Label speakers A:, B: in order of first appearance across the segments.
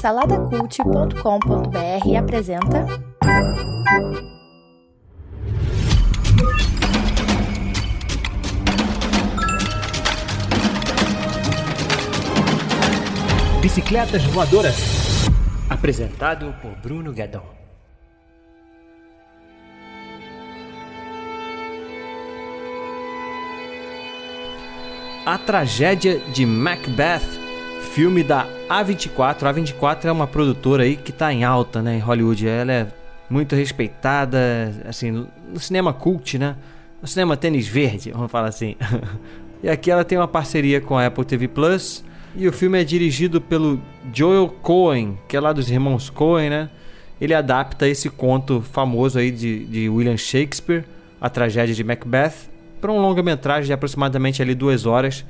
A: Saladacult.com.br apresenta.
B: Bicicletas Voadoras. Apresentado por Bruno Guedon. A Tragédia de Macbeth, filme da A24. A A24 é uma produtora aí que está em alta, né, em Hollywood. Ela é muito respeitada, assim, no cinema cult, né? No cinema tênis verde, vamos falar assim. e aqui ela tem uma parceria com a Apple TV Plus. E o filme é dirigido pelo Joel Cohen, que é lá dos irmãos Cohen, né? Ele adapta esse conto famoso aí de, de William Shakespeare, a tragédia de Macbeth, para um longa-metragem de aproximadamente ali duas horas.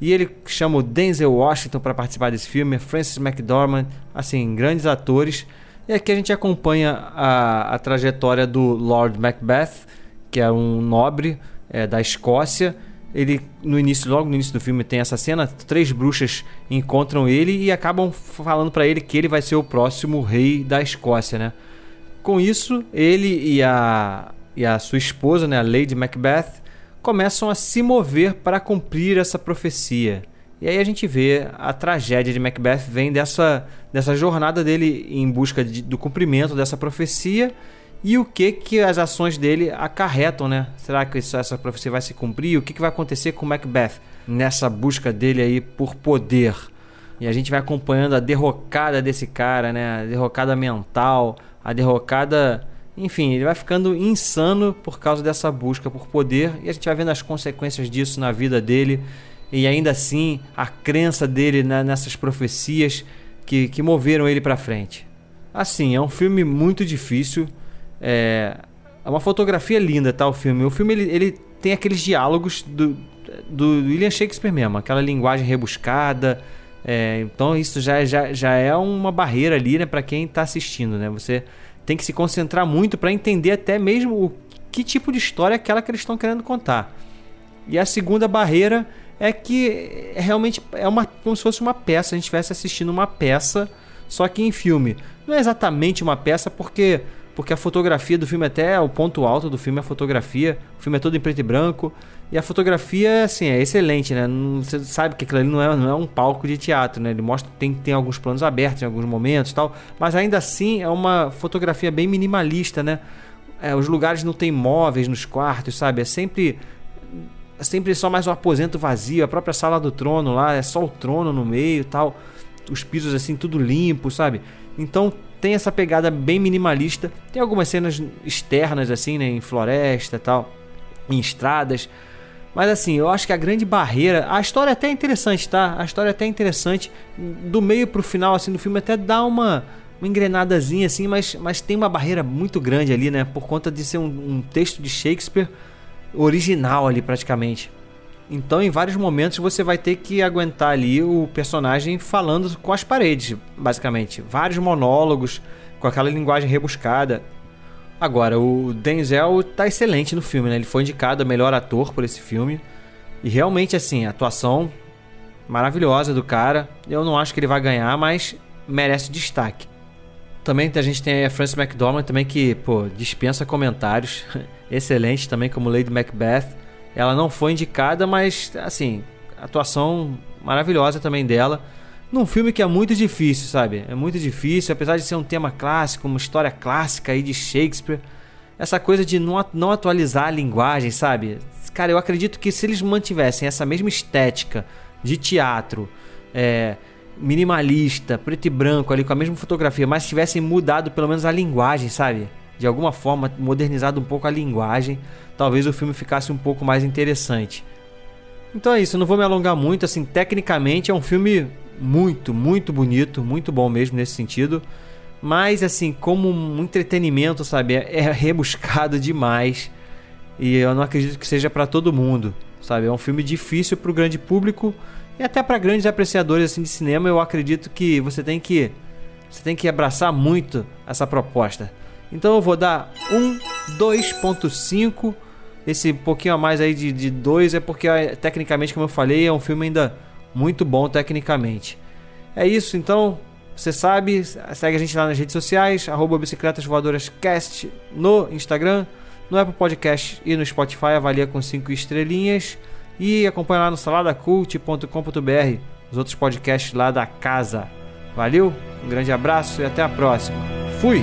B: E ele chama o Denzel Washington para participar desse filme, Francis McDormand, assim, grandes atores. E aqui a gente acompanha a, a trajetória do Lord Macbeth, que é um nobre é, da Escócia. Ele, no início, logo no início do filme, tem essa cena: três bruxas encontram ele e acabam falando para ele que ele vai ser o próximo rei da Escócia, né? Com isso, ele e a, e a sua esposa, né, a Lady Macbeth, começam a se mover para cumprir essa profecia. E aí a gente vê a tragédia de Macbeth vem dessa, dessa jornada dele em busca de, do cumprimento dessa profecia e o que que as ações dele acarretam, né? Será que isso, essa profecia vai se cumprir? O que, que vai acontecer com Macbeth nessa busca dele aí por poder? E a gente vai acompanhando a derrocada desse cara, né? A derrocada mental, a derrocada enfim, ele vai ficando insano por causa dessa busca por poder e a gente vai vendo as consequências disso na vida dele e ainda assim a crença dele nessas profecias que, que moveram ele para frente. Assim, é um filme muito difícil, é, é uma fotografia linda, tá? O filme. O filme ele, ele tem aqueles diálogos do, do William Shakespeare mesmo, aquela linguagem rebuscada. É, então isso já, já, já é uma barreira ali, né, para quem está assistindo, né? Você tem que se concentrar muito para entender até mesmo o que tipo de história é aquela que eles estão querendo contar. E a segunda barreira é que realmente é uma como se fosse uma peça, a gente estivesse assistindo uma peça, só que em filme. Não é exatamente uma peça porque porque a fotografia do filme até é o ponto alto do filme é a fotografia. O filme é todo em preto e branco e a fotografia assim é excelente, né? Você sabe que aquilo ali não é, não é um palco de teatro, né? Ele mostra tem tem alguns planos abertos em alguns momentos, tal, mas ainda assim é uma fotografia bem minimalista, né? É, os lugares não tem móveis nos quartos, sabe? É sempre é sempre só mais um aposento vazio, a própria sala do trono lá, é só o trono no meio, tal. Os pisos assim tudo limpo, sabe? Então tem essa pegada bem minimalista. Tem algumas cenas externas, assim, né? Em floresta tal, em estradas. Mas assim, eu acho que a grande barreira. A história é até interessante, tá? A história é até interessante. Do meio pro final, assim, do filme até dá uma, uma engrenadazinha, assim, mas, mas tem uma barreira muito grande ali, né? Por conta de ser um, um texto de Shakespeare original ali, praticamente. Então, em vários momentos, você vai ter que aguentar ali o personagem falando com as paredes, basicamente. Vários monólogos, com aquela linguagem rebuscada. Agora, o Denzel tá excelente no filme, né? Ele foi indicado a melhor ator por esse filme. E realmente, assim, a atuação maravilhosa do cara. Eu não acho que ele vai ganhar, mas merece destaque. Também a gente tem a Frances McDormand também que, pô, dispensa comentários. excelente também como Lady Macbeth. Ela não foi indicada, mas assim, atuação maravilhosa também dela. Num filme que é muito difícil, sabe? É muito difícil, apesar de ser um tema clássico, uma história clássica aí de Shakespeare. Essa coisa de não, não atualizar a linguagem, sabe? Cara, eu acredito que se eles mantivessem essa mesma estética de teatro, é, minimalista, preto e branco ali com a mesma fotografia, mas tivessem mudado pelo menos a linguagem, sabe? De alguma forma modernizado um pouco a linguagem, talvez o filme ficasse um pouco mais interessante. Então é isso, não vou me alongar muito, assim, tecnicamente é um filme muito, muito bonito, muito bom mesmo nesse sentido. Mas assim, como um entretenimento, sabe, é, é rebuscado demais. E eu não acredito que seja para todo mundo, sabe? É um filme difícil para o grande público e até para grandes apreciadores assim de cinema. Eu acredito que você tem que você tem que abraçar muito essa proposta. Então eu vou dar um 2.5 esse pouquinho a mais aí de 2 é porque, tecnicamente, como eu falei, é um filme ainda muito bom tecnicamente. É isso, então. Você sabe, segue a gente lá nas redes sociais, arroba Bicicletas Voadoras Cast no Instagram, no Apple Podcast e no Spotify, avalia com 5 estrelinhas. E acompanha lá no saladacult.com.br os outros podcasts lá da casa. Valeu, um grande abraço e até a próxima. Fui!